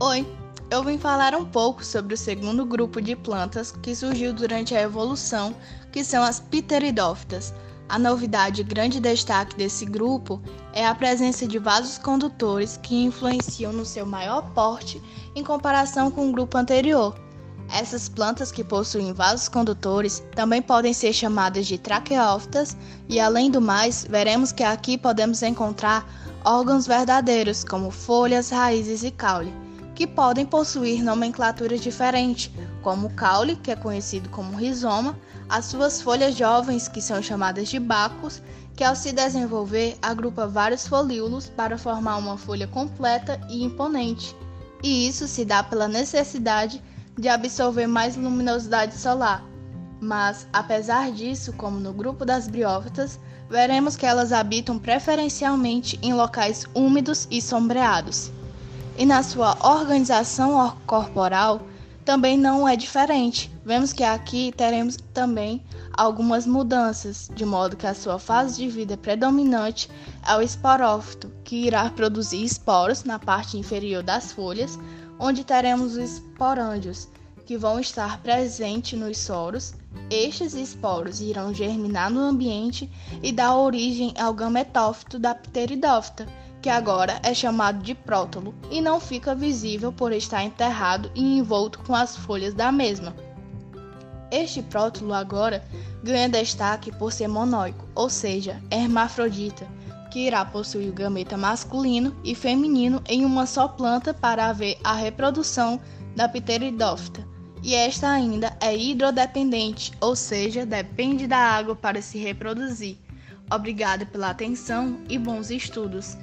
Oi, eu vim falar um pouco sobre o segundo grupo de plantas que surgiu durante a evolução, que são as pteridófitas. A novidade e grande destaque desse grupo é a presença de vasos condutores que influenciam no seu maior porte em comparação com o grupo anterior. Essas plantas que possuem vasos condutores também podem ser chamadas de traqueófitas, e além do mais, veremos que aqui podemos encontrar órgãos verdadeiros, como folhas, raízes e caule que podem possuir nomenclaturas diferentes, como o caule, que é conhecido como rizoma, as suas folhas jovens, que são chamadas de bacos, que ao se desenvolver agrupa vários folíolos para formar uma folha completa e imponente. E isso se dá pela necessidade de absorver mais luminosidade solar. Mas, apesar disso, como no grupo das briófitas, veremos que elas habitam preferencialmente em locais úmidos e sombreados e na sua organização corporal também não é diferente. Vemos que aqui teremos também algumas mudanças, de modo que a sua fase de vida predominante é o esporófito, que irá produzir esporos na parte inferior das folhas, onde teremos os esporângios, que vão estar presentes nos soros. Estes esporos irão germinar no ambiente e dar origem ao gametófito da pteridófita, que agora é chamado de prótolo e não fica visível por estar enterrado e envolto com as folhas da mesma. Este prótolo agora ganha destaque por ser monóico, ou seja, hermafrodita, que irá possuir o gameta masculino e feminino em uma só planta para haver a reprodução da pteridófita. E esta ainda é hidrodependente, ou seja, depende da água para se reproduzir. Obrigada pela atenção e bons estudos.